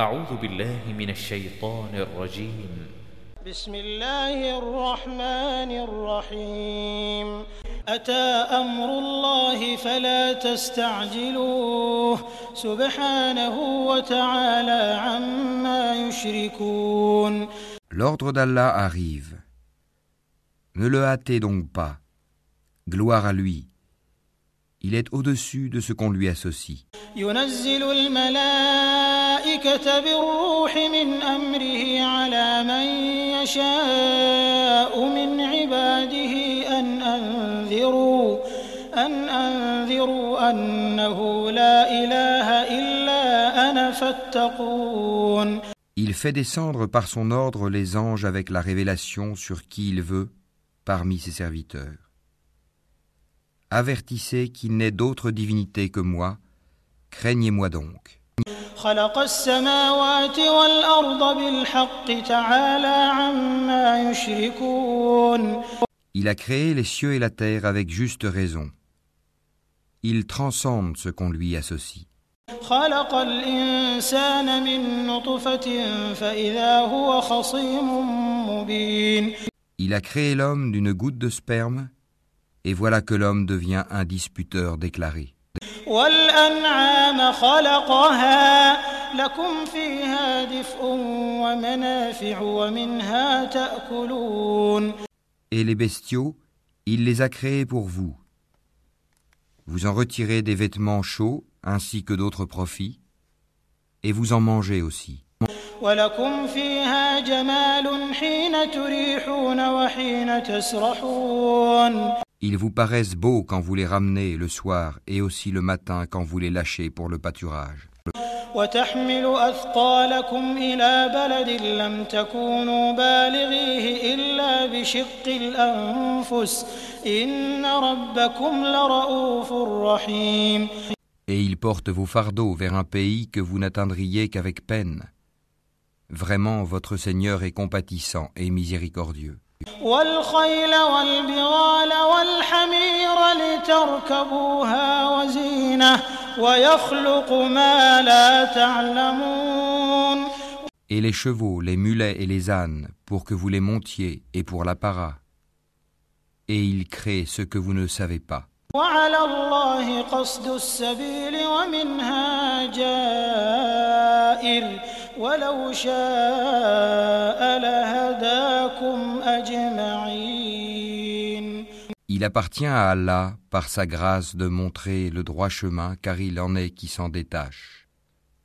أعوذ بالله من الشيطان الرجيم بسم الله الرحمن الرحيم أتى أمر الله فلا تستعجلوه سبحانه وتعالى عما يشركون L'ordre d'Allah arrive. Ne le hâtez donc pas. Gloire à lui. Il est au-dessus de ce qu'on lui associe. ينزل الملائكة بالروح من أمره على من يشاء من عباده أن أنذروا أن أنذروا أنه لا إله إلا أنا فاتقون Il fait descendre par son ordre les anges avec la révélation sur qui il veut parmi ses serviteurs. Avertissez qu'il n'est d'autre divinité que moi, craignez-moi donc. خلق السماوات والأرض بالحق تعالى عما يشركون Il a créé les cieux et la terre avec juste raison. Il transcende ce qu'on lui associe. خلق الإنسان من نطفة فإذا هو خصيم مبين Il a créé l'homme d'une goutte de sperme, et voilà que l'homme devient un disputeur déclaré. والأنعام خلقها لكم فيها دفء ومنافع ومنها تأكلون Et les bestiaux, il les a créés pour vous. Vous en retirez des vêtements chauds ainsi que d'autres profits, et vous en mangez aussi. ولكم فيها جمال حين تريحون وحين تسرحون Ils vous paraissent beaux quand vous les ramenez le soir et aussi le matin quand vous les lâchez pour le pâturage. وتحمل أثقالكم إلى بلد لم تكونوا بالغيه إلا بشق الأنفس إن ربكم لرؤوف رحيم Et ils portent vos fardeaux vers un pays que vous n'atteindriez qu'avec peine. Vraiment, votre Seigneur est compatissant et miséricordieux. والخيل والبغال والحمير لتركبوها وزينة ويخلق ما لا تعلمون Et les chevaux, les mulets et les ânes, pour que vous les montiez et pour l'apparat. Et il crée ce que vous ne savez pas. وعلى الله قصد السبيل ومنها جائر ولو شاء لهداكم Il appartient à Allah, par sa grâce, de montrer le droit chemin, car il en est qui s'en détache.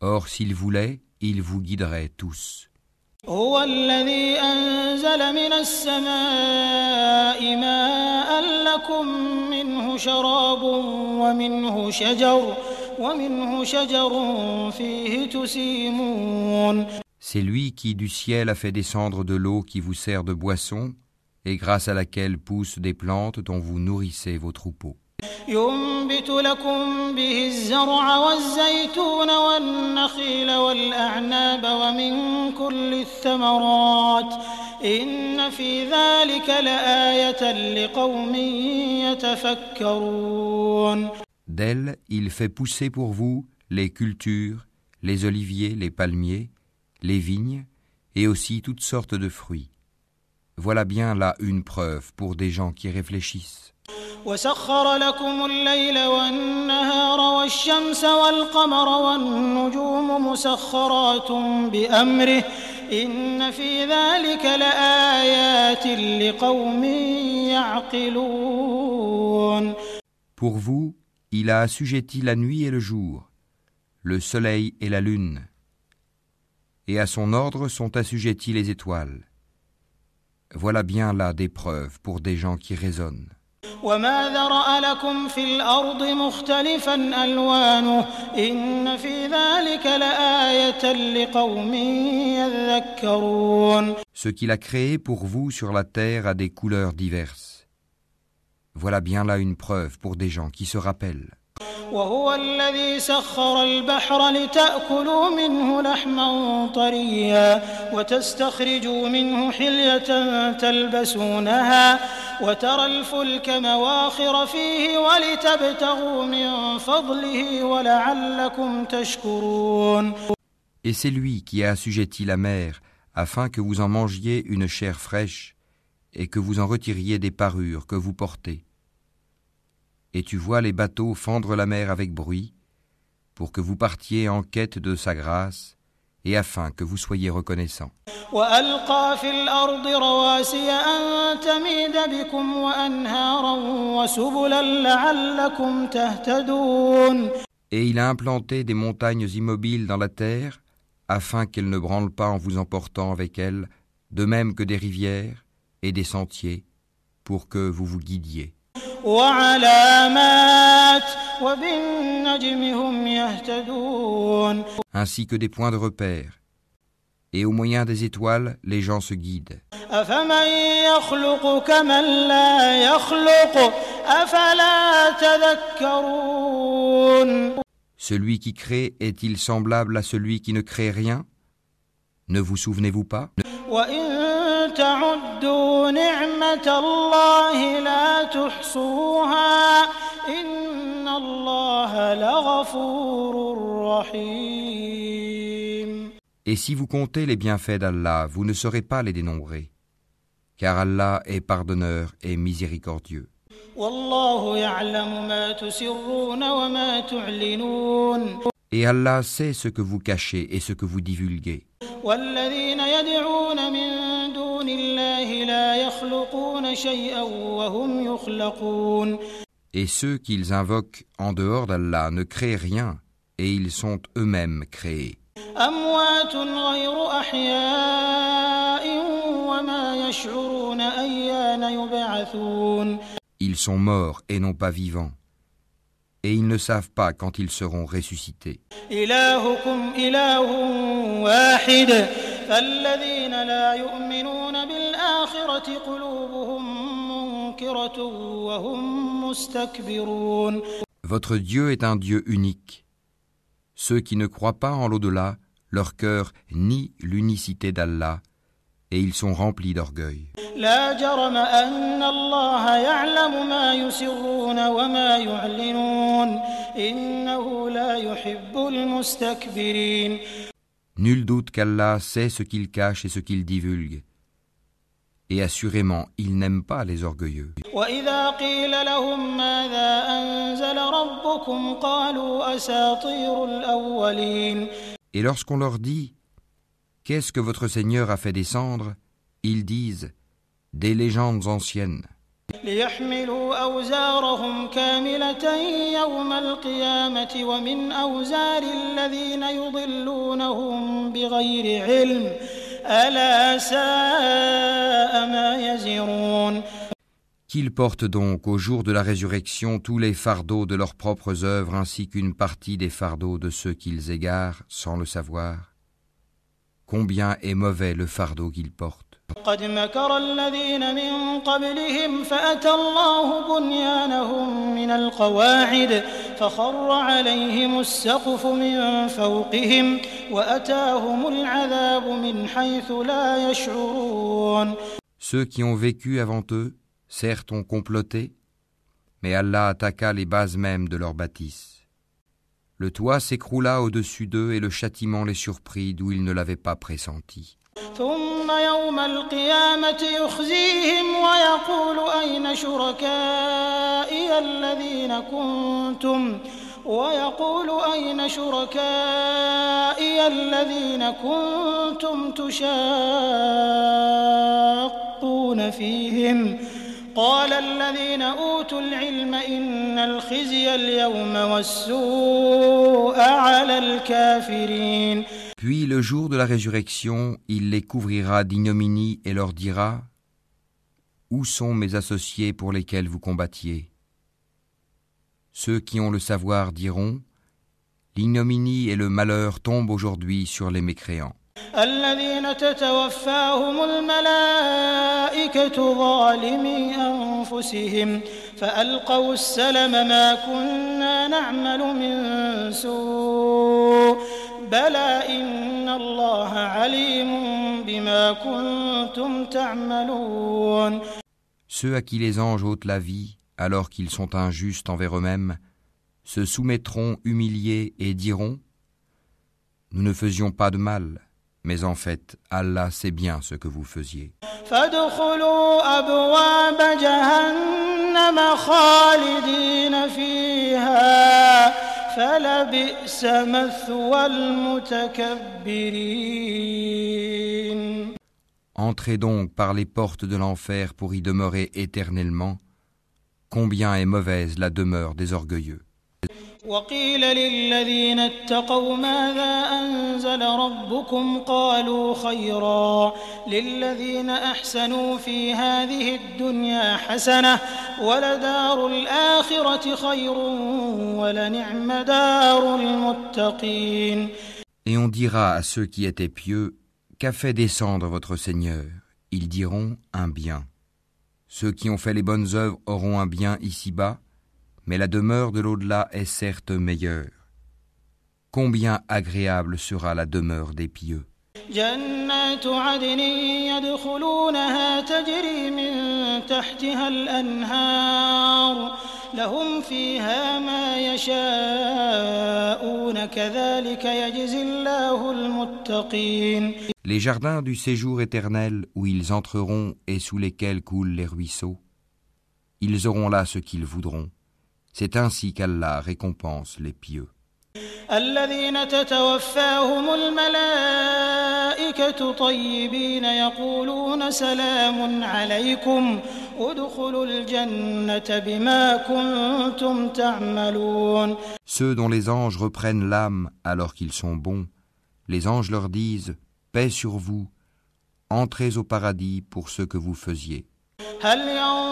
Or, s'il voulait, il vous guiderait tous. C'est lui qui du ciel a fait descendre de l'eau qui vous sert de boisson et grâce à laquelle poussent des plantes dont vous nourrissez vos troupeaux. ينبت لكم به الزرع والزيتون والنخيل والأعناب ومن كل الثمرات إن في ذلك لآية لقوم يتفكرون D'elle, il fait pousser pour vous les cultures, les oliviers, les palmiers, les vignes, et aussi toutes sortes de fruits. Voilà bien là une preuve pour des gens qui réfléchissent. وسخر لكم الليل والنهار والشمس والقمر والنجوم مسخرات بأمره إن في ذلك لآيات لقوم يعقلون Pour vous, il a assujetti la nuit et le jour, le soleil et la lune, et à son ordre sont assujettis les étoiles. Voilà bien là des preuves pour des gens qui raisonnent. وما ذرأ لكم في الأرض مختلفا ألوانه إن في ذلك لآية لقوم يذكرون Ce qu'il a créé pour vous sur la terre a des couleurs diverses. Voilà bien là une preuve pour des gens qui se rappellent. وهو الذي سخر البحر لتأكلوا منه لحما طريا وتستخرجوا منه حلية تلبسونها وترى الفلك مواخر فيه ولتبتغوا من فضله ولعلكم تشكرون Et c'est lui qui a assujetti la mer, afin que vous en mangiez une chair fraîche, et que vous en retiriez des parures que vous portez. et tu vois les bateaux fendre la mer avec bruit, pour que vous partiez en quête de sa grâce, et afin que vous soyez reconnaissants. Et il a implanté des montagnes immobiles dans la terre, afin qu'elles ne branlent pas en vous emportant avec elles, de même que des rivières et des sentiers, pour que vous vous guidiez ainsi que des points de repère. Et au moyen des étoiles, les gens se guident. Celui qui crée est-il semblable à celui qui ne crée rien? Ne vous souvenez-vous pas? Et si vous comptez les bienfaits d'Allah, vous ne saurez pas les dénombrer, car Allah est pardonneur et miséricordieux. Et Allah sait ce que vous cachez et ce que vous divulguez. والذين يدعون من دون الله لا يخلقون شيئا وهم يخلقون Et ceux qu'ils invoquent en dehors d'Allah ne créent rien, et ils sont eux-mêmes créés. أموات غير أحياء وما يشعرون أيان يبعثون Ils sont morts et non pas vivants, et ils ne savent pas quand ils seront ressuscités. Votre Dieu est un Dieu unique. Ceux qui ne croient pas en l'au-delà, leur cœur nie l'unicité d'Allah et ils sont remplis d'orgueil. Nul doute qu'Allah sait ce qu'il cache et ce qu'il divulgue. Et assurément, il n'aime pas les orgueilleux. Et lorsqu'on leur dit Qu'est-ce que votre Seigneur a fait descendre ils disent Des légendes anciennes, ليحملوا أوزارهم كاملة يوم القيامة ومن أوزار الذين يضلونهم بغير علم ألا ساء ما يزرون qu'ils portent donc au jour de la résurrection tous les fardeaux de leurs propres œuvres ainsi qu'une partie des fardeaux de ceux qu'ils égarent sans le savoir. Combien est mauvais le fardeau qu'ils portent. قد مكر الذين من قبلهم فأتى الله بنيانهم من القواعد فخر عليهم السقف من فوقهم وأتاهم العذاب من حيث لا يشعرون Ceux qui ont vécu avant eux, certes ont comploté, mais Allah attaqua les bases mêmes de leur bâtisse. Le toit s'écroula au-dessus d'eux et le châtiment les surprit d'où ils ne l'avaient pas pressenti. ثم يوم القيامة يخزيهم ويقول أين شركائي الذين كنتم ويقول أين شركائي الذين كنتم تشاقون فيهم قال الذين أوتوا العلم إن الخزي اليوم والسوء على الكافرين Puis le jour de la résurrection, il les couvrira d'ignominie et leur dira Où sont mes associés pour lesquels vous combattiez Ceux qui ont le savoir diront L'ignominie et le malheur tombent aujourd'hui sur les mécréants. الذين تتوفاهم الملائكة ظالمي أنفسهم فألقوا السلم ما كنا نعمل من سوء بلى إن الله عليم بما كنتم تعملون Ceux à qui les anges ôtent la vie, alors qu'ils sont injustes envers eux-mêmes, se soumettront humiliés et diront Nous ne faisions pas de mal, Mais en fait, Allah sait bien ce que vous faisiez. Entrez donc par les portes de l'enfer pour y demeurer éternellement. Combien est mauvaise la demeure des orgueilleux. وقيل للذين اتقوا ماذا أنزل ربكم قالوا خيرا للذين أحسنوا في هذه الدنيا حسنة ولدار الآخرة خير ولنعم دار المتقين Et on dira à ceux qui étaient pieux, Qu'a fait descendre votre Seigneur Ils diront un bien. Ceux qui ont fait les bonnes œuvres auront un bien ici-bas, mais la demeure de l'au-delà est certes meilleure. Combien agréable sera la demeure des pieux. جنات عدن يدخلونها تجري من تحتها الأنهار لهم فيها ما يشاءون كذلك يجزي الله المتقين Les jardins du séjour éternel où ils entreront et sous lesquels coulent les ruisseaux, ils auront là ce qu'ils voudront. C'est ainsi qu'Allah récompense les pieux. الذين تتوفاهم الملائكة طيبين يقولون سلام عليكم ادخلوا الجنة بما كنتم تعملون Ceux dont les anges reprennent l'âme alors qu'ils sont bons, les anges leur disent Paix sur vous, entrez au paradis pour ce que vous faisiez. هل ينظرون إلا أن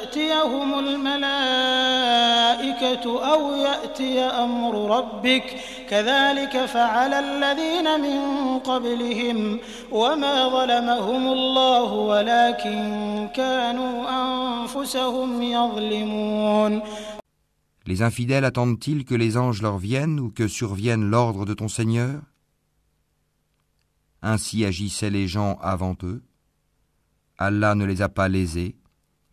تأتيهم الملائكة أو يأتي أمر ربك كذلك فعل الذين من قبلهم وما ظلمهم الله ولكن كانوا أنفسهم يظلمون Les infidèles attendent-ils que les anges leur viennent ou que survienne l'ordre de ton Seigneur Ainsi agissaient les gens avant eux. Allah ne les a pas lésés,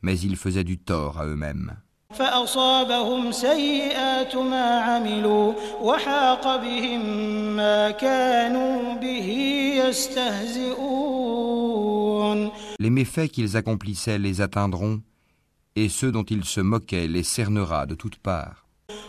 mais ils faisaient du tort à eux-mêmes. فأصابهم سيئات ما عملوا وحاق بهم ما كانوا به يستهزئون Les méfaits qu'ils accomplissaient les atteindront, et ceux dont ils se moquaient les cernera de toutes parts.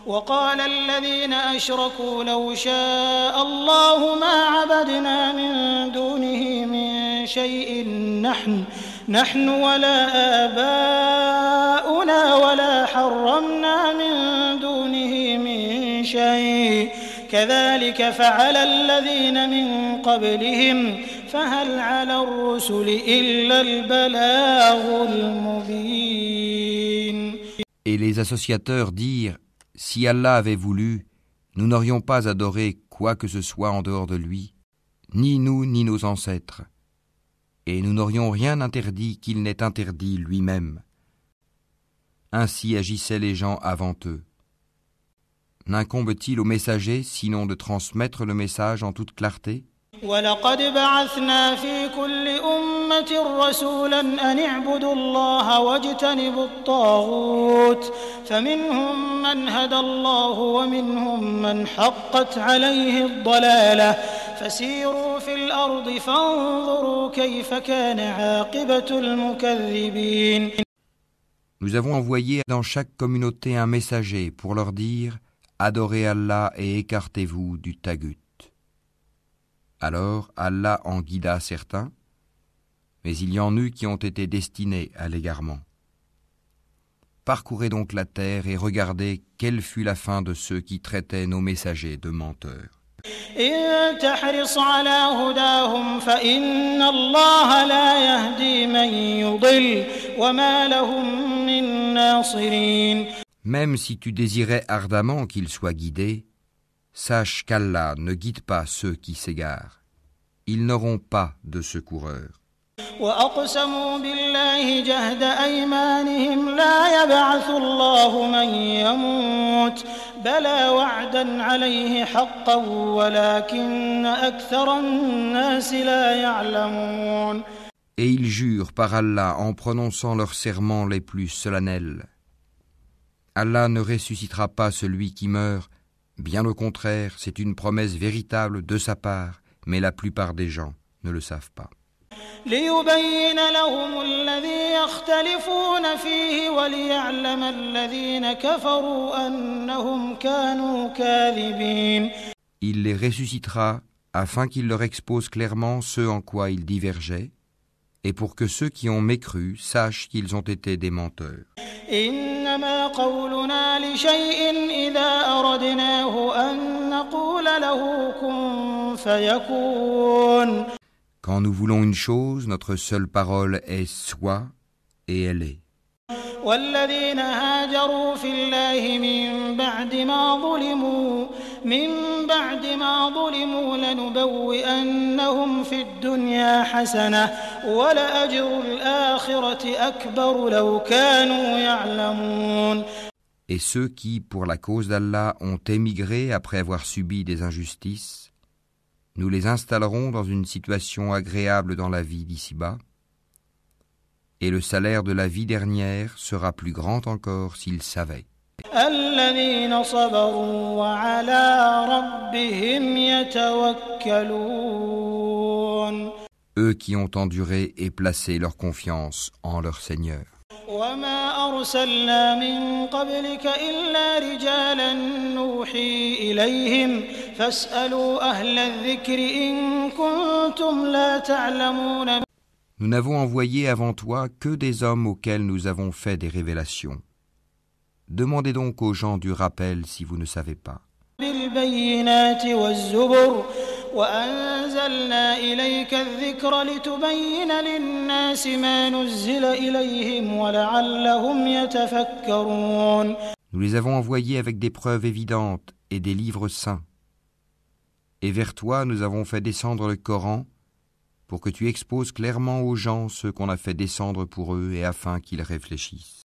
وقال الذين أشركوا لو شاء الله ما عبدنا من دونه من شيء نحن نحن ولا آباؤنا ولا حرمنا من دونه من شيء كذلك فعل الذين من قبلهم فهل على الرسل إلا البلاغ المبين Et les associateurs dirent Si Allah avait voulu, nous n'aurions pas adoré quoi que ce soit en dehors de lui, ni nous ni nos ancêtres, et nous n'aurions rien interdit qu'il n'ait interdit lui-même. Ainsi agissaient les gens avant eux. N'incombe-t-il aux messagers sinon de transmettre le message en toute clarté? Nous avons envoyé dans chaque communauté un messager pour leur dire Adorez Allah et écartez-vous du tagut. Alors Allah en guida certains, mais il y en eut qui ont été destinés à l'égarement. Parcourez donc la terre et regardez quelle fut la fin de ceux qui traitaient nos messagers de menteurs. إن تحرص على هداهم فإن الله لا يهدي من يضل وما لهم من ناصرين Même si tu désirais ardemment qu'ils soient guidés, sache qu'Allah ne guide pas ceux qui s'égarent. Ils n'auront pas de secoureurs. وأقسموا بالله جهد أيمانهم لا يبعث الله من يموت بلى وعدا عليه حقا ولكن أكثر الناس لا يعلمون Et ils jurent par Allah en prononçant leurs serments les plus solennels. Allah ne ressuscitera pas celui qui meurt, Bien au contraire, c'est une promesse véritable de sa part, mais la plupart des gens ne le savent pas. ليبين لهم الذي يختلفون فيه وليعلم الذين كفروا أنهم كانوا كاذبين Il les ressuscitera afin qu'il leur expose clairement ce en quoi ils divergeaient, et pour que ceux qui ont mécru sachent qu'ils ont été des menteurs. Quand nous voulons une chose, notre seule parole est soit, et elle est. والذين هاجروا في الله من بعد ما ظلموا من بعد ما ظلموا لنبوئنهم في الدنيا حسنة ولأجر الآخرة أكبر لو كانوا يعلمون Et ceux qui, pour la cause d'Allah, ont émigré après avoir subi des injustices, nous les installerons dans une situation agréable dans la vie d'ici-bas, et le salaire de la vie dernière sera plus grand encore s'ils savaient. الذين صبروا وعلى ربهم يتوكلون Eux qui ont enduré et placé leur confiance en leur Seigneur. وما أرسلنا من قبلك إلا رجالا نوحي إليهم فاسألوا أهل الذكر إن كنتم لا تعلمون Nous n'avons envoyé avant toi que des hommes auxquels nous avons fait des révélations. Demandez donc aux gens du rappel si vous ne savez pas. بالبينات والزبر وأنزلنا إليك الذكر لتبين للناس ما نزل إليهم ولعلهم يتفكرون Nous les avons envoyés avec des preuves évidentes et des livres saints. et vers toi nous avons fait descendre le Coran pour que tu exposes clairement aux gens ce qu'on a fait descendre pour eux et afin qu'ils réfléchissent.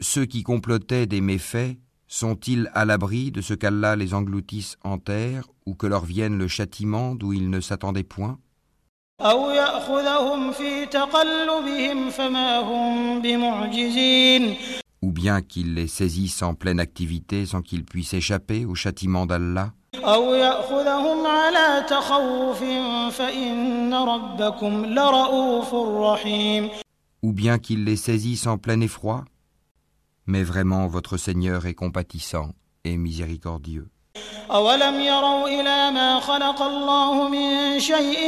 Ceux qui complotaient des méfaits sont-ils à l'abri de ce qu'Allah les engloutisse en terre ou que leur vienne le châtiment d'où ils ne s'attendaient point? Ou bien qu'ils les saisisse en pleine activité sans qu'ils puissent échapper au châtiment d'Allah? Ou bien qu'il les saisisse en plein effroi? Mais vraiment votre Seigneur est compatissant et miséricordieux. أولم يروا إلى ما خلق الله من شيء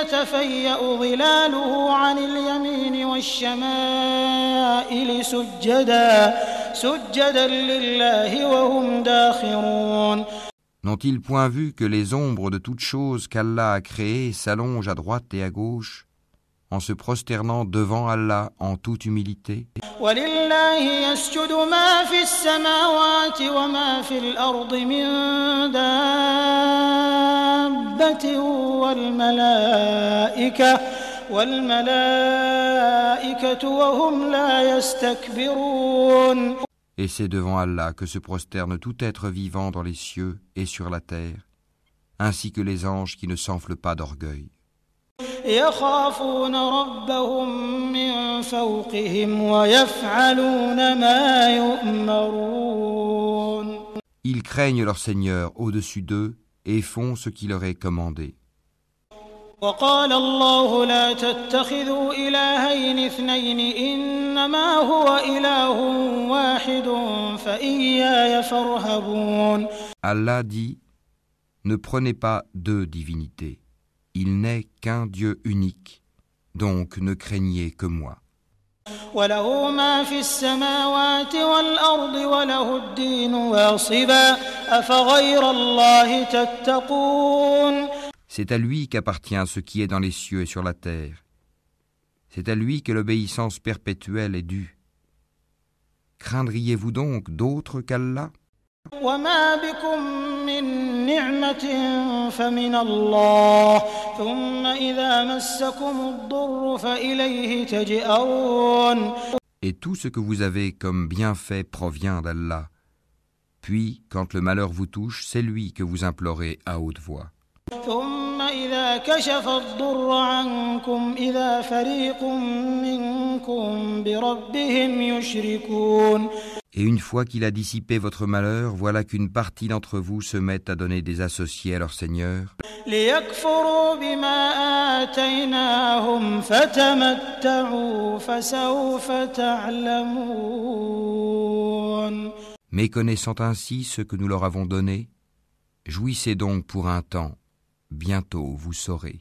يتفيأ ظلاله عن اليمين والشمائل سجدا سجدا لله وهم داخرون N'ont-ils point vu que les ombres de toutes choses qu'Allah a créées s'allongent à droite et à gauche en se prosternant devant Allah en toute humilité. Et c'est devant Allah que se prosterne tout être vivant dans les cieux et sur la terre, ainsi que les anges qui ne s'enflent pas d'orgueil. Ils craignent leur Seigneur au-dessus d'eux et font ce qui leur est commandé. Allah dit Ne prenez pas deux divinités. Il n'est qu'un Dieu unique, donc ne craignez que moi. C'est à lui qu'appartient ce qui est dans les cieux et sur la terre. C'est à lui que l'obéissance perpétuelle est due. Craindriez-vous donc d'autres qu'Allah? نعمة فمن الله ثم إذا مسكم الضر فإليه تجئرون Et tout ce que vous avez comme bienfait provient d'Allah. Puis, quand le malheur vous touche, c'est lui que vous implorez à haute voix. ثم إذا كشف الضر عنكم إذا فريق منكم بربهم يشركون Et une fois qu'il a dissipé votre malheur, voilà qu'une partie d'entre vous se met à donner des associés à leur Seigneur, ليكفروا بما آتيناهم فتمتعوا فسوف تعلمون méconnaissant ainsi ce que nous leur avons donné. Jouissez donc pour un temps, Bientôt vous saurez.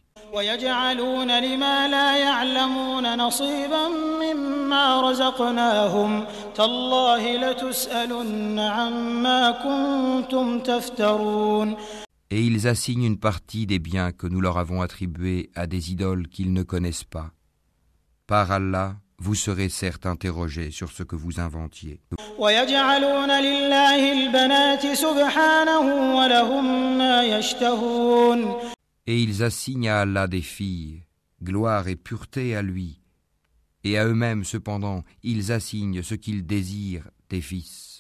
Et ils assignent une partie des biens que nous leur avons attribués à des idoles qu'ils ne connaissent pas. Par Allah, vous serez certes interrogés sur ce que vous inventiez. ويجعلون لله البنات سبحانه ولهم ما يشتهون Et ils assignent à Allah des filles, gloire et pureté à lui. Et à eux-mêmes, cependant, ils assignent ce qu'ils désirent des fils.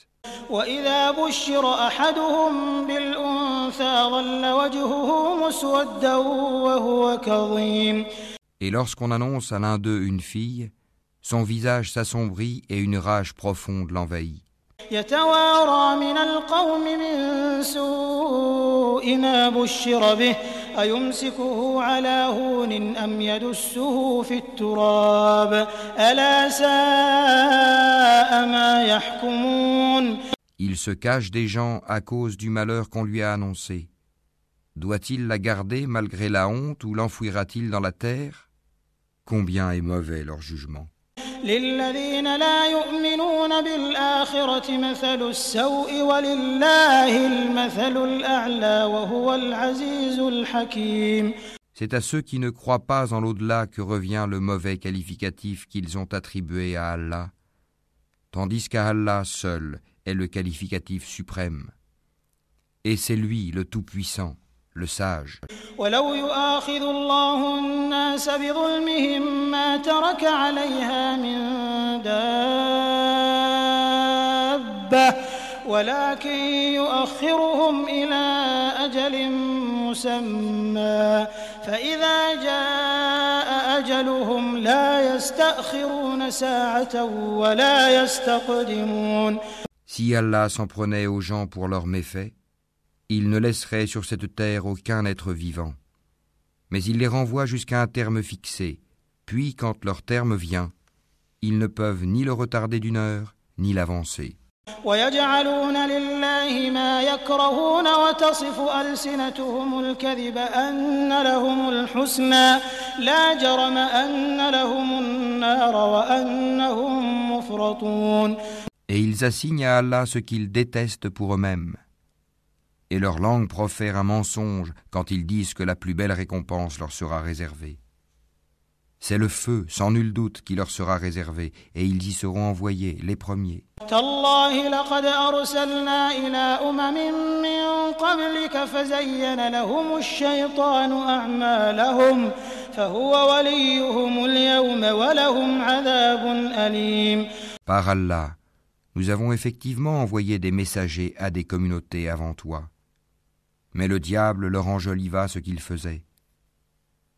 وإذا بشر أحدهم بالأنثى ظل وجهه مسودا وهو كظيم Et lorsqu'on annonce à l'un d'eux une fille, son visage s'assombrit et une rage profonde l'envahit. Il se cache des gens à cause du malheur qu'on lui a annoncé. Doit-il la garder malgré la honte ou l'enfouira-t-il dans la terre? Combien est mauvais leur jugement للذين لا يؤمنون بالآخرة مثل السوء ولله المثل الأعلى وهو العزيز الحكيم C'est à ceux qui ne croient pas en l'au-delà que revient le mauvais qualificatif qu'ils ont attribué à Allah, tandis qu'à Allah seul est le qualificatif suprême. Et c'est lui le Tout-Puissant, Le Sage. ولو يؤاخذ الله الناس بظلمهم ما ترك عليها من دابة ولكن يؤخرهم إلى أجل مسمى فإذا جاء أجلهم لا يستأخرون ساعة ولا يستقدمون Si Allah s'en prenait aux gens pour leurs méfaits, Il ne laisseraient sur cette terre aucun être vivant. Mais il les renvoie jusqu'à un terme fixé, puis quand leur terme vient, ils ne peuvent ni le retarder d'une heure, ni l'avancer. Et ils assignent à Allah ce qu'ils détestent pour eux-mêmes et leur langue profère un mensonge quand ils disent que la plus belle récompense leur sera réservée. C'est le feu, sans nul doute, qui leur sera réservé, et ils y seront envoyés les premiers. Par Allah, nous avons effectivement envoyé des messagers à des communautés avant toi. Mais le diable leur enjoliva ce qu'ils faisaient.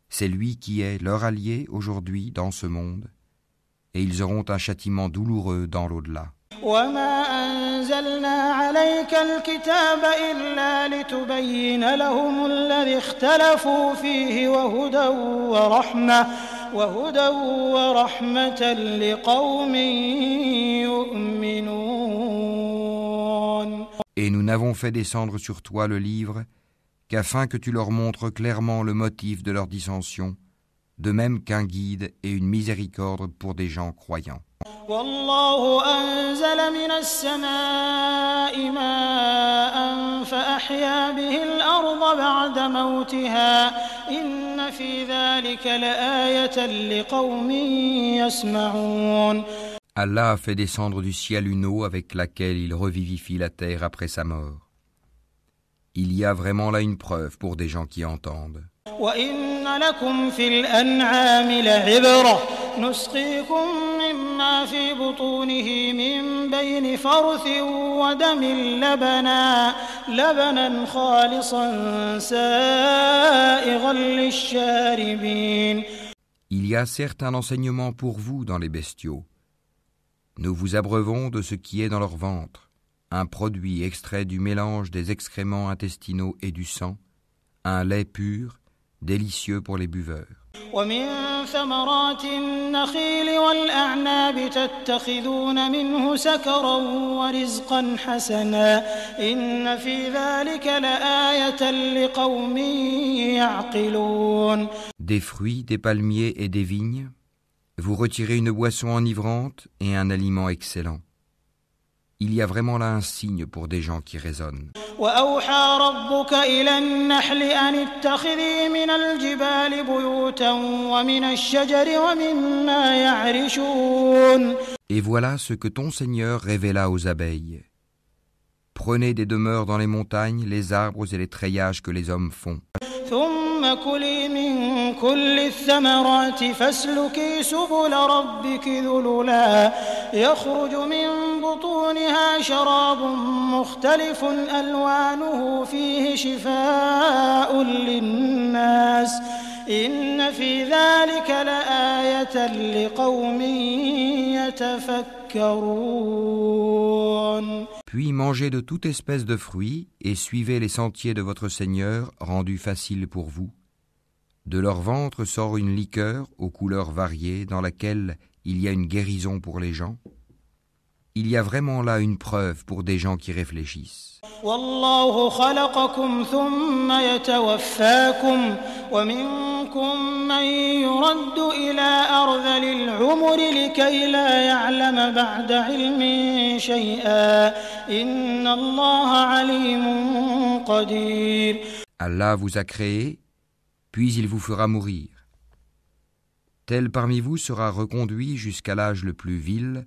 C'est lui qui est leur allié aujourd'hui dans ce monde, et ils auront un châtiment douloureux dans l'au-delà. Et nous n'avons fait descendre sur toi le livre qu'afin que tu leur montres clairement le motif de leur dissension, de même qu'un guide et une miséricorde pour des gens croyants. والله أنزل من السماء ماء فأحيا به الأرض بعد موتها إن في ذلك لآية لقوم يسمعون Allah a fait descendre du ciel une eau avec laquelle il revivifie la terre après sa mort. Il y a vraiment là une preuve pour des gens qui entendent. Il y a certes un enseignement pour vous dans les bestiaux. Nous vous abreuvons de ce qui est dans leur ventre, un produit extrait du mélange des excréments intestinaux et du sang, un lait pur, délicieux pour les buveurs. Des fruits, des palmiers et des vignes, vous retirez une boisson enivrante et un aliment excellent. Il y a vraiment là un signe pour des gens qui raisonnent. Et voilà ce que ton Seigneur révéla aux abeilles. Prenez des demeures dans les montagnes, les arbres et les treillages que les hommes font. ثم كلي من كل الثمرات فاسلكي سبل ربك ذللا. يخرج من بطونها شراب مختلف ألوانه فيه شفاء للناس. إن في ذلك لآية لقوم يتفكرون. Puis mangez de toute espèce de fruits et suivez les sentiers de votre Seigneur rendus faciles pour vous. De leur ventre sort une liqueur aux couleurs variées dans laquelle il y a une guérison pour les gens. Il y a vraiment là une preuve pour des gens qui réfléchissent. والله خلقكم ثم يتوفاكم ومنكم من يرد إلى أرذل العمر لكي لا يعلم بعد علم شيئا إن الله عليم قدير Allah vous a créé, puis il vous fera mourir. Tel parmi vous sera reconduit jusqu'à l'âge le plus vil,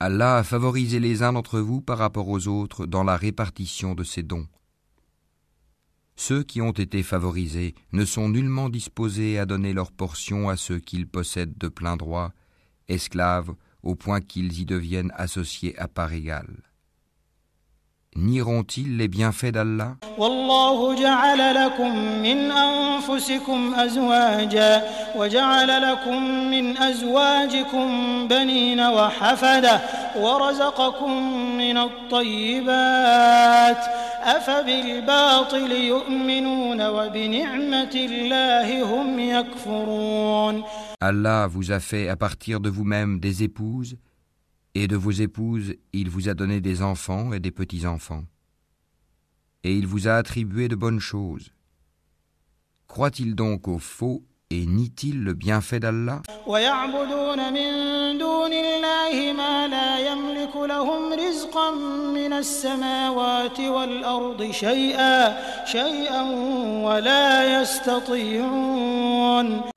Allah a favorisé les uns d'entre vous par rapport aux autres dans la répartition de ses dons. Ceux qui ont été favorisés ne sont nullement disposés à donner leur portion à ceux qu'ils possèdent de plein droit, esclaves, au point qu'ils y deviennent associés à part égale Nieront-ils les bienfaits d'Allah والله جعل لكم من أنفسكم أزواجا وجعل لكم من أزواجكم بنين وحفدة ورزقكم من الطيبات أفبالباطل يؤمنون وبنعمة الله هم يكفرون Allah vous a fait à partir de vous-même des épouses, et de vos épouses il vous a donné des enfants et des petits-enfants. Et il vous a attribué de bonnes choses. Croit-il donc au faux et nie-t-il le bienfait d'Allah?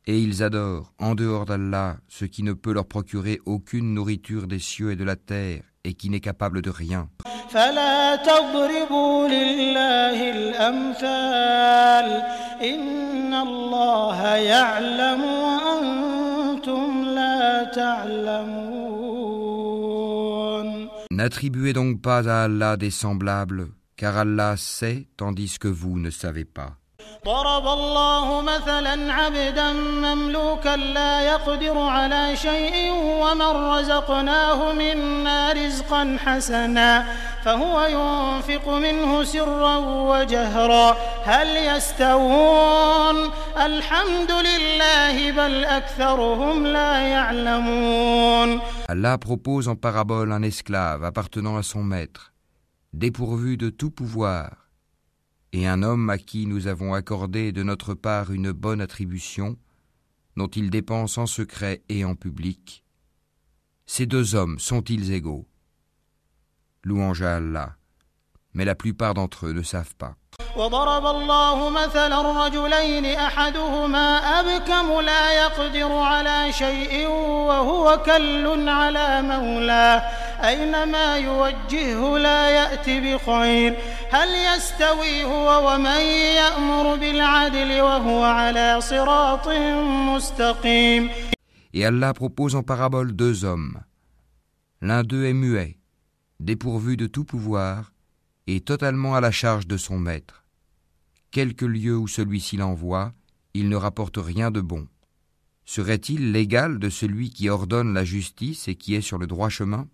Et ils adorent, en dehors d'Allah, ce qui ne peut leur procurer aucune nourriture des cieux et de la terre, et qui n'est capable de rien. N'attribuez donc pas à Allah des semblables, car Allah sait tandis que vous ne savez pas. ضرب الله مثلا عبدا مملوكا لا يقدر على شيء ومن رزقناه منا رزقا حسنا فهو ينفق منه سرا وجهرا. هل يستوون؟ الحمد لله بل أكثرهم لا يعلمون. Allah propose en parabole un esclave appartenant à son maître, dépourvu de tout pouvoir, et un homme à qui nous avons accordé de notre part une bonne attribution, dont ils dépensent en secret et en public. Ces deux hommes sont-ils égaux Louange à Allah, mais la plupart d'entre eux ne savent pas. وضرب الله مثلا رجلين احدهما ابكم لا يقدر على شيء وهو كل على مولاه اينما يوجهه لا يات بخير هل يستوي هو ومن يامر بالعدل وهو على صراط مستقيم Et Allah propose en parabole deux hommes. L'un d'eux est muet, dépourvu de tout pouvoir, et totalement à la charge de son maître. Quelque lieu où celui-ci l'envoie, il ne rapporte rien de bon. serait-il l'égal de celui qui ordonne la justice et qui est sur le droit chemin?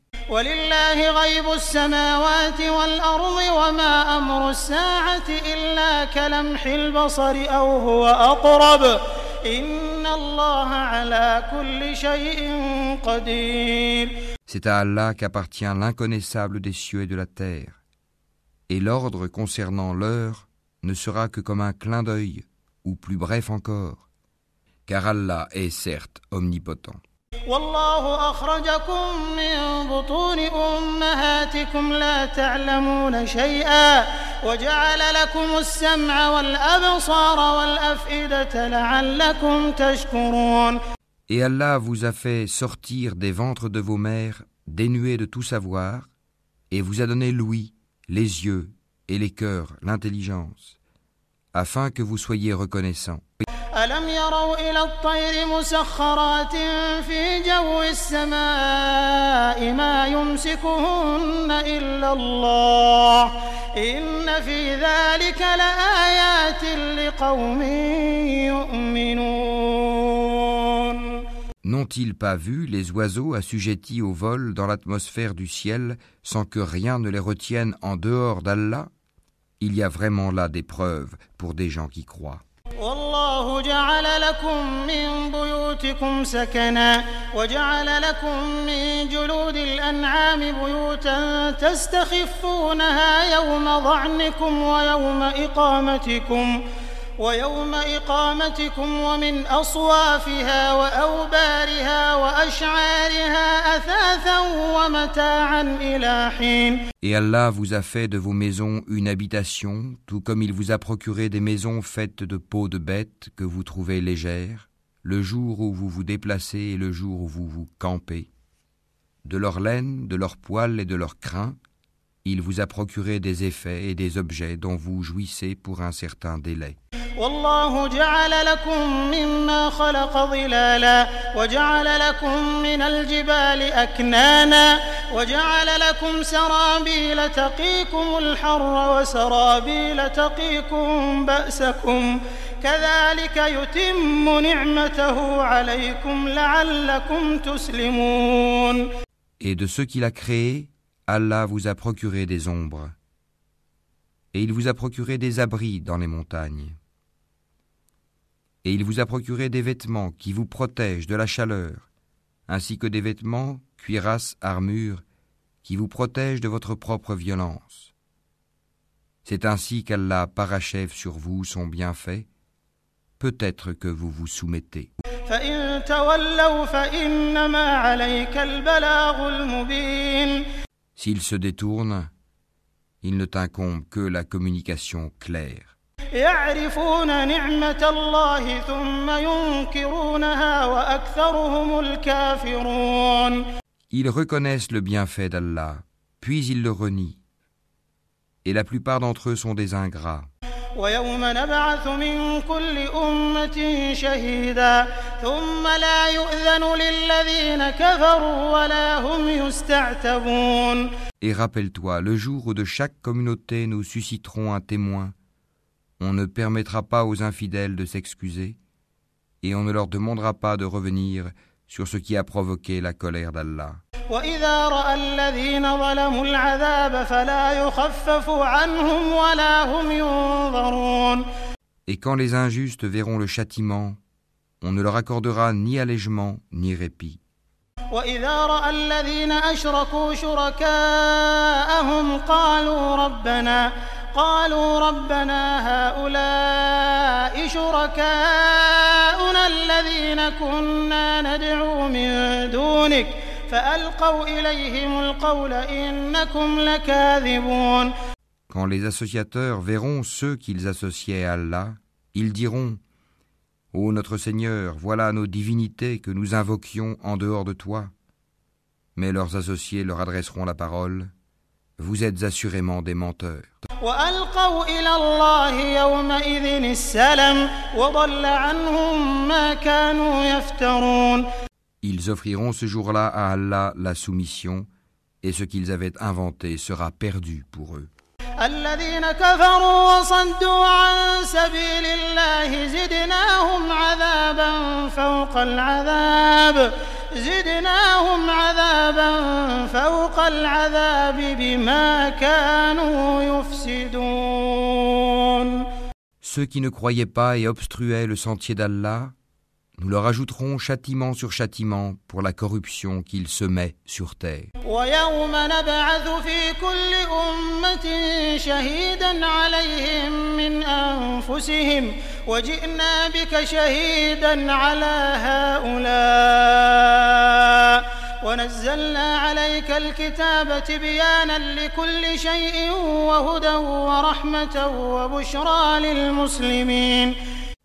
C'est à Allah qu'appartient l'inconnaissable des cieux et de la terre. Et l'ordre concernant l'heure ne sera que comme un clin d'œil, ou plus bref encore car Allah est certes omnipotent. والله أخرجكم من بطون أمهاتكم لا تعلمون شيئا وجعل لكم السمع والأبصار والأفئدة لعلكم تشكرون Et Allah vous a fait sortir des ventres de vos mères dénués de tout savoir, et vous a donné l'ouïe, les yeux et les cœurs, l'intelligence, afin que vous soyez reconnaissants. ألم يروا إلى الطير مسخرات في جو السماء ما يمسكهن إلا الله إن في ذلك لآيات لقوم يؤمنون N'ont-ils pas vu les oiseaux assujettis au vol dans l'atmosphère du ciel sans que rien ne les retienne en dehors d'Allah Il y a vraiment là des preuves pour des gens qui croient. والله جعل لكم من بيوتكم سكنا وجعل لكم من جلود الأنعام بيوتا تستخفونها يوم ظعنكم ويوم إقامتكم ويوم إقامتكم ومن أصوافها وأوبارها وأشعارها أثاثا ومتاعا إلى حين Et Allah vous a fait de vos maisons une habitation, tout comme il vous a procuré des maisons faites de peaux de bêtes que vous trouvez légères, le jour où vous vous déplacez et le jour où vous vous campez. De leur laine, de leurs poils et de leurs crins, il vous a procuré des effets et des objets dont vous jouissez pour un certain délai. والله جعل لكم مما خلق ظلالا وجعل لكم من الجبال أكنانا وجعل لكم سرابيل تقيكم الحر وسرابيل تقيكم بأسكم كذلك يتم نعمته عليكم لعلكم تسلمون Et de ceux qu'il a créés, Allah vous a procuré des ombres. Et il vous a procuré des abris dans les montagnes. et il vous a procuré des vêtements qui vous protègent de la chaleur, ainsi que des vêtements, cuirasses, armures, qui vous protègent de votre propre violence. C'est ainsi qu'Allah parachève sur vous son bienfait, peut-être que vous vous soumettez. S'il se détourne, il ne t'incombe que la communication claire. يعرفون نعمة الله ثم ينكرونها وأكثرهم الكافرون Ils reconnaissent le bienfait d'Allah, puis ils le renient. Et la plupart d'entre eux sont des ingrats. ويوم نبعث من كل أمة شهيدا ثم لا يؤذن للذين كفروا ولا هم يستعتبون Et rappelle-toi, le jour où de chaque communauté nous susciterons un témoin, on ne permettra pas aux infidèles de s'excuser, et on ne leur demandera pas de revenir sur ce qui a provoqué la colère d'Allah. وإذا رأى الذين ظلموا العذاب فلا يخفف عنهم ولا هم ينظرون Et quand les injustes verront le châtiment, on ne leur accordera ni allègement ni répit. وإذا رأى الذين أشركوا شركاءهم قالوا ربنا قالوا ربنا هؤلاء هؤلاء شركاؤنا الذين كنا ندعو من دونك فألقوا إليهم القول إنكم لكاذبون Quand les associateurs verront ceux qu'ils associaient à Allah, ils diront Ô notre Seigneur, voilà nos divinités que nous invoquions en dehors de toi. Mais leurs associés leur adresseront la parole vous êtes assurément des menteurs. Ils offriront ce jour-là à Allah la soumission, et ce qu'ils avaient inventé sera perdu pour eux. الذين كفروا وصدوا عن سبيل الله زدناهم عذابا فوق العذاب زدناهم عذابا فوق العذاب بما كانوا يفسدون Ceux qui ne croyaient pas et obstruaient le sentier d'Allah, nous leur ajouterons châtiment sur châtiment pour la corruption qu'ils semaient sur terre. ويوم نبعث في كل أمة شهيدا عليهم من أنفسهم وجئنا بك شهيدا على هؤلاء ونزلنا عليك الكتاب تبيانا لكل شيء وهدى ورحمة وبشرى للمسلمين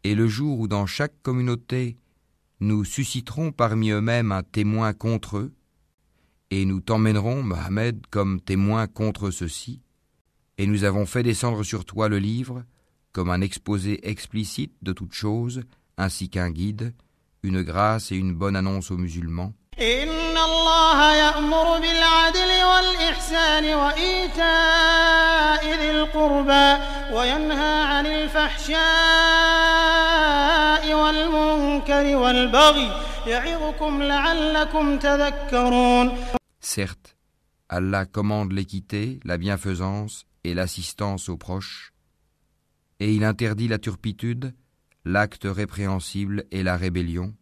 Et le jour où dans chaque communauté nous susciterons parmi eux-mêmes un témoin contre eux, et nous t'emmènerons, Mohammed, comme témoin contre ceux-ci, et nous avons fait descendre sur toi le livre, comme un exposé explicite de toutes choses, ainsi qu'un guide, une grâce et une bonne annonce aux musulmans. إن الله يأمر بالعدل والإحسان وإيتاء ذي القربى وينهى عن الفحشاء والمنكر والبغي يعظكم لعلكم تذكرون Certes, Allah commande l'équité, la bienfaisance et l'assistance aux proches, et il interdit la turpitude, l'acte répréhensible et la rébellion.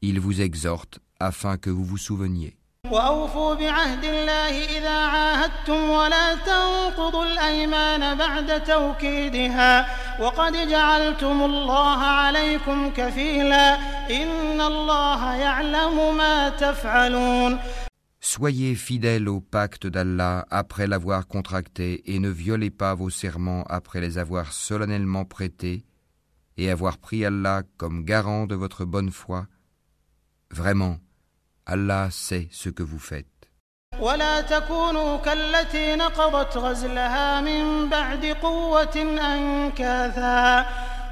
Il vous exhorte afin que vous vous souveniez. وأوفوا بعهد الله إذا عاهدتم ولا تنقضوا الأيمان بعد توكيدها وقد جعلتم الله عليكم كفيلا إن الله يعلم ما تفعلون Soyez fidèles au pacte d'Allah après l'avoir contracté et ne violez pas vos serments après les avoir solennellement prêtés et avoir pris Allah comme garant de votre bonne foi. Vraiment, Allah sait ce que vous faites. ولا تكونوا كالتي نقضت غزلها من بعد قوة أنكاثا.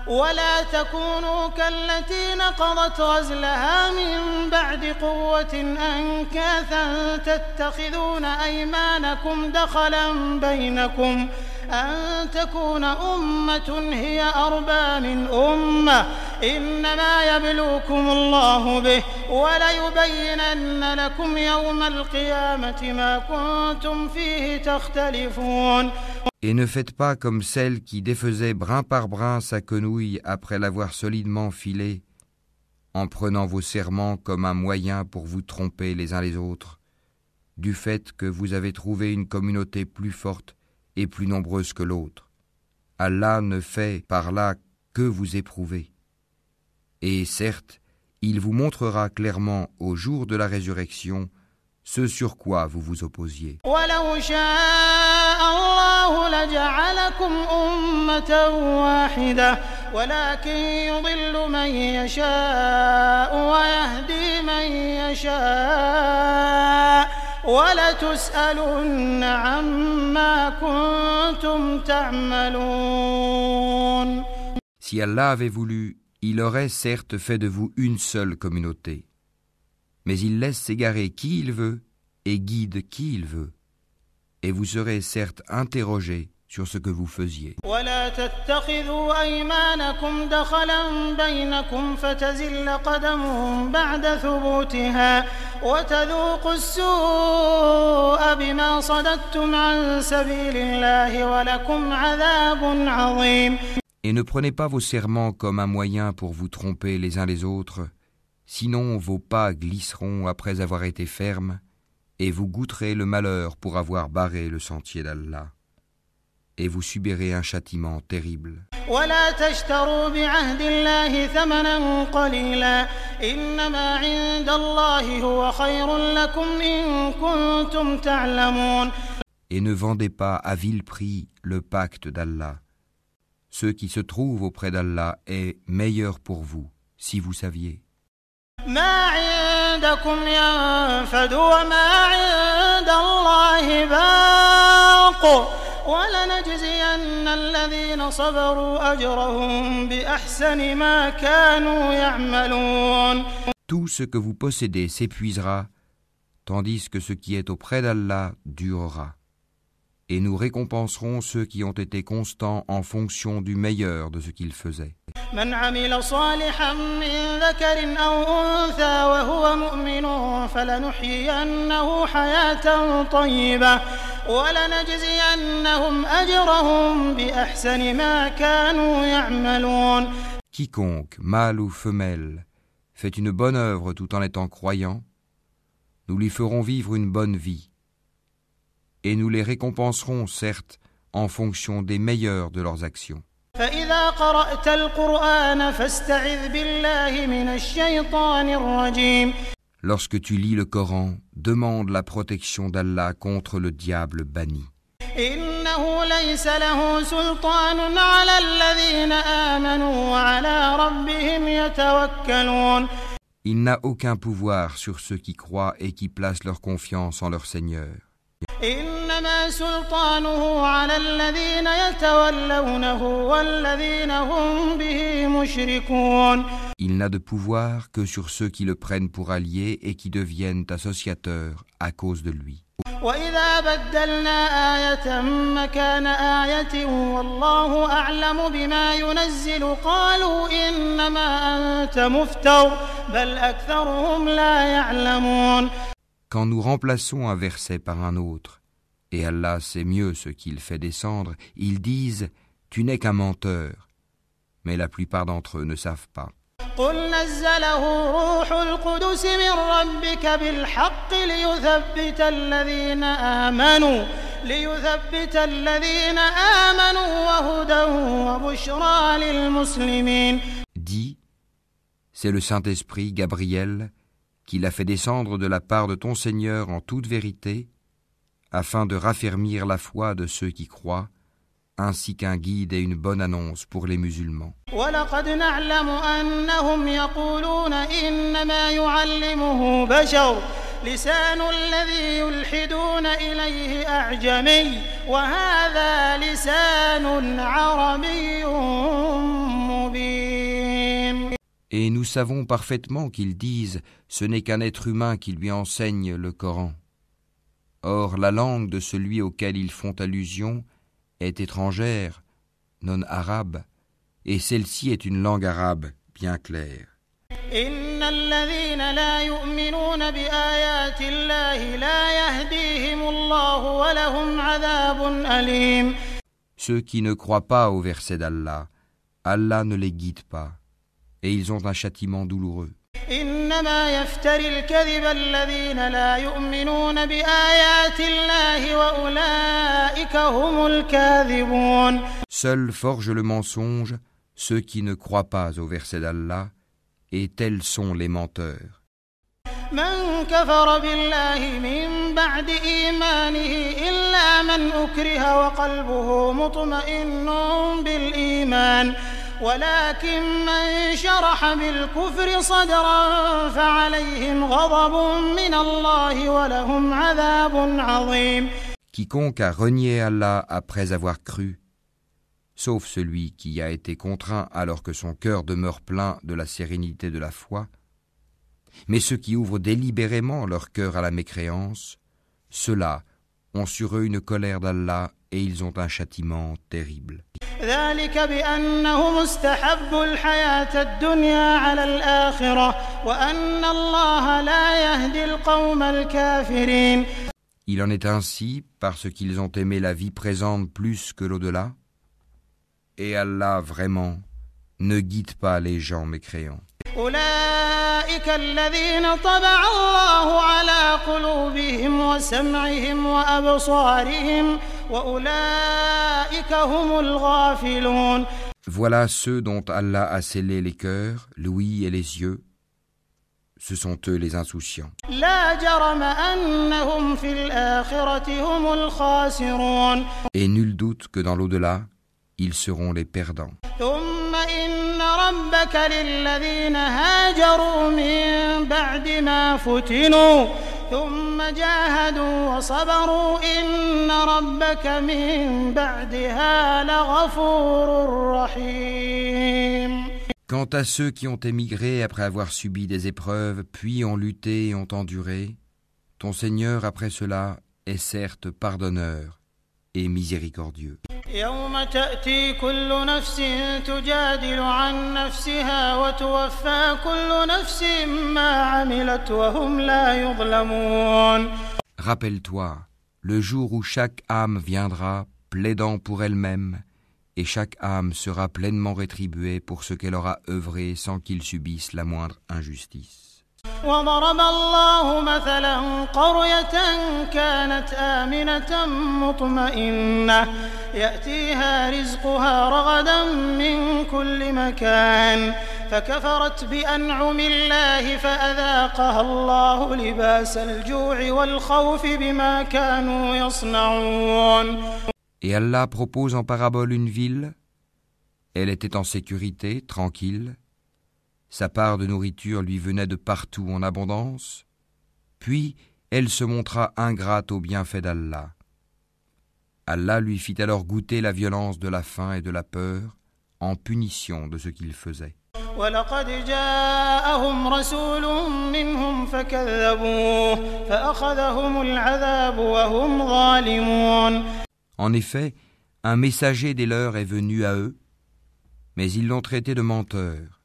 ولا تكونوا كالتي نقضت غزلها من بعد قوة أنكاثا. تتخذون أيمانكم دخلا بينكم. أن تكون أمة هي أربى من أمة إنما يبلوكم الله به وليبينن لكم يوم القيامة ما كنتم فيه تختلفون Et ne faites pas comme celle qui défaisait brin par brin sa quenouille après l'avoir solidement filée, en prenant vos serments comme un moyen pour vous tromper les uns les autres, du fait que vous avez trouvé une communauté plus forte et plus nombreuse que l'autre. Allah ne fait par là que vous éprouver. Et certes, il vous montrera clairement au jour de la résurrection ce sur quoi vous vous opposiez. ولو شاء الله لجعلكم أمة واحدة ولكن يضل من يشاء ويهدي من يشاء ولتسألن عما كنتم تعملون Si Allah avait voulu, il aurait certes fait de vous une seule communauté. Mais il laisse s'égarer qui il veut et guide qui il veut. Et vous serez certes interrogés sur ce que vous faisiez. Et ne prenez pas vos serments comme un moyen pour vous tromper les uns les autres, sinon vos pas glisseront après avoir été fermes, et vous goûterez le malheur pour avoir barré le sentier d'Allah Et vous subirez un châtiment terrible. ولا تشتروا بعهد الله ثمنا قليلا إنما عند الله هو خير لكم إن كنتم تعلمون Et ne vendez pas à vil prix le pacte d'Allah. Ce qui se trouve auprès d'Allah est meilleur pour vous, si vous saviez. ما عندكم ينفد وما عند الله باق ولنجزين الذين صبروا أجرهم بأحسن ما كانوا يعملون Tout ce que vous possédez s'épuisera, tandis que ce qui est auprès d'Allah durera. Et nous récompenserons ceux qui ont été constants en fonction du meilleur de ce qu'ils faisaient. من عمل صالحا من ذكر أو أنثى وهو مؤمن فلنحيينه حياة طيبة ولنجزينهم أجرهم بأحسن ما كانوا يعملون Quiconque, mâle ou femelle, fait une bonne œuvre tout en étant croyant, nous lui ferons vivre une bonne vie. et nous les récompenserons, certes, en fonction des meilleurs de leurs actions. Lorsque tu lis le Coran, demande la protection d'Allah contre le diable banni. Il n'a aucun pouvoir sur ceux qui croient et qui placent leur confiance en leur Seigneur. إنما سلطانه على الذين يتولونه والذين هم به مشركون Il n'a de pouvoir que sur ceux qui le prennent pour allié et qui deviennent associateurs à cause de lui. وإذا بدلنا آية مكان آية والله أعلم بما ينزل قالوا إنما أنت مفتر بل أكثرهم لا يعلمون quand nous remplaçons un verset par un autre, et Allah sait mieux ce qu'il fait descendre, ils disent Tu n'es qu'un menteur. Mais la plupart d'entre eux ne savent pas. Dis, c'est le Saint-Esprit Gabriel qui l'a fait descendre de la part de ton Seigneur en toute vérité, afin de raffermir la foi de ceux qui croient, ainsi qu'un guide et une bonne annonce pour les musulmans. Et nous savons parfaitement qu'ils disent Ce n'est qu'un être humain qui lui enseigne le Coran. Or la langue de celui auquel ils font allusion est étrangère, non arabe, et celle-ci est une langue arabe bien claire. Ceux qui ne croient pas au verset d'Allah, Allah ne les guide pas et ils ont un châtiment douloureux. إنما يفتري الكذب الذين لا يؤمنون بآيات الله وأولئك هم الكاذبون Seuls forgent le mensonge ceux qui ne croient pas au verset d'Allah, et tels sont les menteurs. من كفر بالله من بعد إيمانه إلا من أكره وقلبه مطمئن بالإيمان ولكن من شرح بالكفر صدرا فعليهم غضب من الله ولهم عذاب عظيم Quiconque a renié Allah après avoir cru, sauf celui qui a été contraint alors que son cœur demeure plein de la sérénité de la foi, mais ceux qui ouvrent délibérément leur cœur à la mécréance, ceux-là ont sur eux une colère d'Allah et ils ont un châtiment terrible. ذلك بأنهم استحبوا الحياة الدنيا على الآخرة وأن الله لا يهدي القوم الكافرين Il en est ainsi parce qu'ils ont aimé la vie présente plus que l'au-delà, et Allah vraiment ne guide pas les gens mécréants. أولئك الذين طبع الله على قلوبهم وسمعهم وأبصارهم Voilà ceux dont Allah a scellé les cœurs, l'ouïe et les yeux. Ce sont eux les insouciants. Et nul doute que dans l'au-delà, ils seront les perdants. ثم إن ربك للذين هاجروا من بعد ما فتنوا ثم جاهدوا وصبروا إن ربك من بعدها لغفور رحيم Quant à ceux qui ont émigré après avoir subi des épreuves, puis ont lutté et ont enduré, ton Seigneur après cela est certes pardonneur et miséricordieux. يوم تأتي كل نفس تجادل عن نفسها وتوفى كل نفس ما عملت وهم لا يظلمون Rappelle-toi, le jour où chaque âme viendra plaidant pour elle-même, et chaque âme sera pleinement rétribuée pour ce qu'elle aura œuvré sans qu'il subisse la moindre injustice. وضرب الله مثلا قرية كانت آمنة مطمئنة يأتيها رزقها رغدا من كل مكان فكفرت بأنعم الله فأذاقها الله لباس الجوع والخوف بما كانوا يصنعون Et Allah propose en parabole une ville. Elle était en sécurité, tranquille. Sa part de nourriture lui venait de partout en abondance. Puis elle se montra ingrate au bienfait d'Allah. Allah lui fit alors goûter la violence de la faim et de la peur en punition de ce qu'il faisait. En effet, un messager des leurs est venu à eux, mais ils l'ont traité de menteur.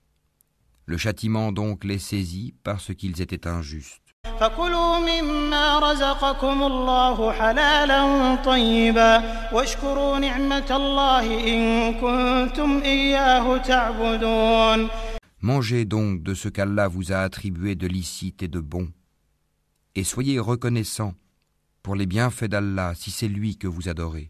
Le châtiment donc les saisit parce qu'ils étaient injustes. فكلوا مما رزقكم الله حلالا طيبا واشكروا نعمة الله إن كنتم إياه تعبدون Mangez donc de ce qu'Allah vous a attribué de licite et de bon, et soyez reconnaissants pour les bienfaits d'Allah si c'est lui que vous adorez.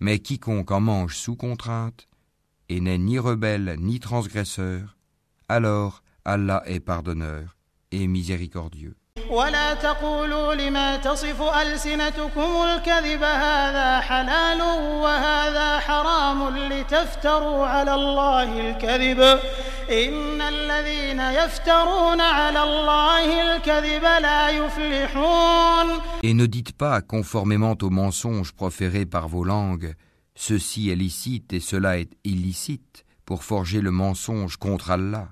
Mais quiconque en mange sous contrainte, et n'est ni rebelle ni transgresseur, alors Allah est pardonneur et miséricordieux. ولا تقولوا لما تصف ألسنتكم الكذب هذا حلال وهذا حرام لتفتروا على الله الكذب إن الذين يفترون على الله الكذب لا يفلحون Et ne dites pas, conformément aux mensonges proférés par vos langues, ceci est licite et cela est illicite, pour forger le mensonge contre Allah.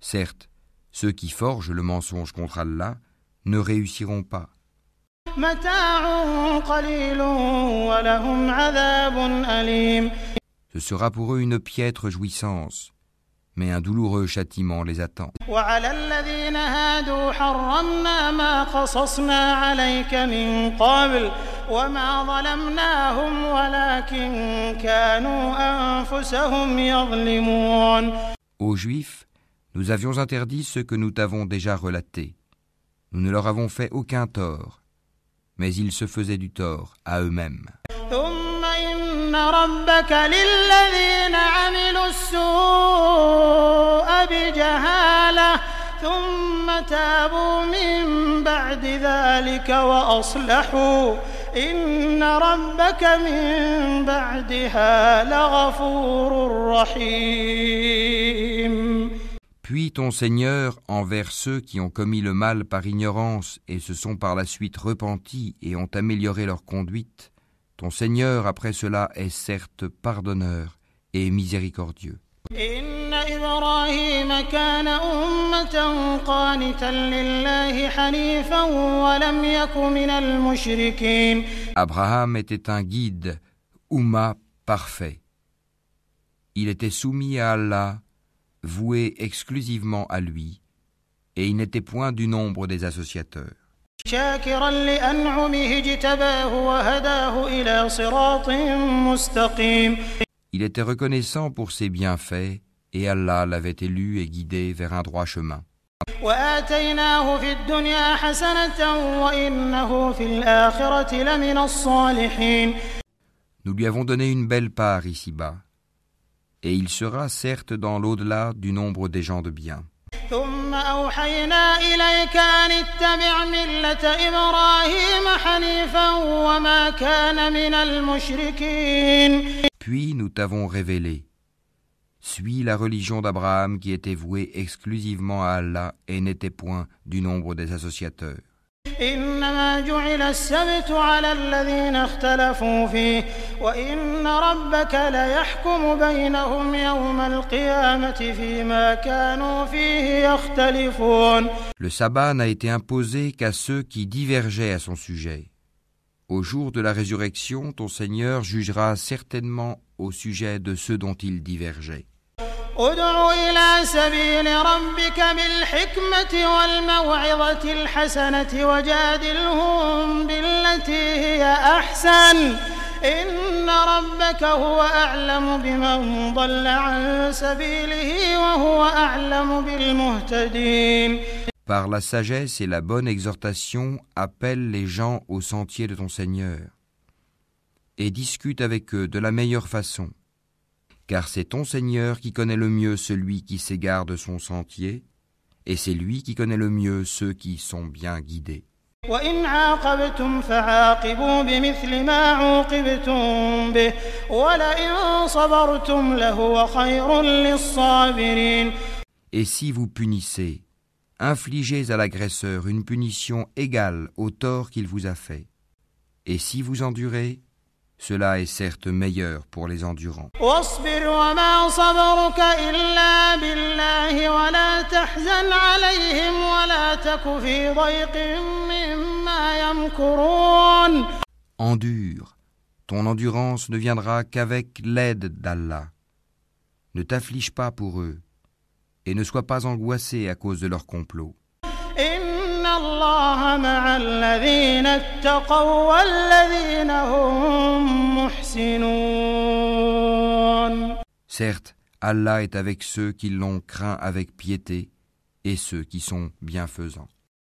Certes, ceux qui forgent le mensonge contre Allah ne réussiront pas. متاع قليل ولهم عذاب أليم Ce sera pour eux une piètre jouissance, mais un douloureux châtiment les attend. Aux Juifs, nous avions interdit ce que nous t'avons déjà relaté. Nous ne leur avons fait aucun tort, mais ils se faisaient du tort à eux-mêmes. ثم إن ربك للذين عملوا السوء بجهالة ثم تابوا من بعد ذلك وأصلحوا إن ربك من بعدها لغفور رحيم Puis ton Seigneur, envers ceux qui ont commis le mal par ignorance et se sont par la suite repentis et ont amélioré leur conduite, ton Seigneur après cela est certes pardonneur et miséricordieux. Abraham était un guide, Oumma parfait. Il était soumis à Allah, voué exclusivement à lui, et il n'était point du nombre des associateurs. شاكرا لأنعمه اجتباه وهداه إلى صراط مستقيم Il était reconnaissant pour ses bienfaits, et Allah l'avait élu et guidé vers un droit chemin. وآتيناه في الدنيا حسنة وإنه في الآخرة لمن الصالحين Nous lui avons donné une belle part ici-bas, et il sera certes dans l'au-delà du nombre des gens de bien. ثم أوحينا إليك أن اتبع ملة إبراهيم حنيفا وما كان من المشركين Puis nous t'avons révélé. Suis la religion d'Abraham qui était vouée exclusivement à Allah et n'était point du nombre des associateurs. إنما جعل السبت على الذين اختلفوا فيه وإن ربك ليحكم بينهم يوم القيامة فيما كانوا فيه يختلفون Le sabbat n'a été imposé qu'à ceux qui divergeaient à son sujet. Au jour de la résurrection, ton Seigneur jugera certainement au sujet de ceux dont ils divergeaient. ادع إلى سبيل ربك بالحكمة والموعظة الحسنة وجادلهم بالتي هي أحسن إن ربك هو أعلم بمن ضل عن سبيله وهو أعلم بالمهتدين Par la sagesse et la bonne exhortation, appelle les gens au sentier de ton Seigneur et discute avec eux de la meilleure façon. car c'est ton Seigneur qui connaît le mieux celui qui s'égare de son sentier, et c'est lui qui connaît le mieux ceux qui sont bien guidés. Et si vous punissez, infligez à l'agresseur une punition égale au tort qu'il vous a fait. Et si vous endurez, cela est certes meilleur pour les endurants. واصبر وما صبرك إلا بالله ولا تحزن عليهم ولا تك في ضيق مما يمكرون Endure, ton endurance ne viendra qu'avec l'aide d'Allah. Ne t'afflige pas pour eux, et ne sois pas angoissé à cause de leur complot. إن الله مع الذين اتقوا والذين هم محسنون Certes, Allah est avec ceux qui l'ont craint avec piété et ceux qui sont bienfaisants.